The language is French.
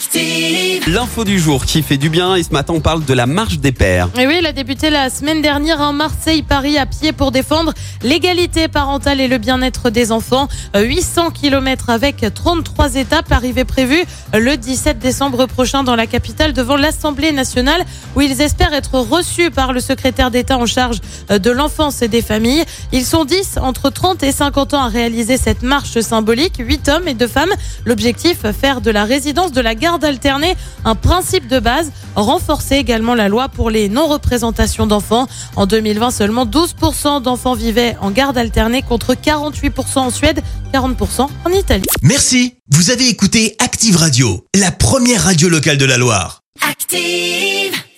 Active. L'info du jour qui fait du bien et ce matin on parle de la marche des pères. Et oui, elle a débuté la semaine dernière en Marseille-Paris à pied pour défendre l'égalité parentale et le bien-être des enfants. Euh, 800 km avec 33 étapes, arrivée prévue le 17 décembre prochain dans la capitale devant l'Assemblée nationale où ils espèrent être reçus par le secrétaire d'État en charge euh, de l'enfance et des familles. Ils sont 10 entre 30 et 50 ans à réaliser cette marche symbolique, 8 hommes et 2 femmes. L'objectif, faire de la résidence de la garde alternée un principe de base, renforcer également la loi pour les non-représentations d'enfants. En 2020, seulement 12% d'enfants vivaient en garde alternée contre 48% en Suède, 40% en Italie. Merci, vous avez écouté Active Radio, la première radio locale de la Loire. Active.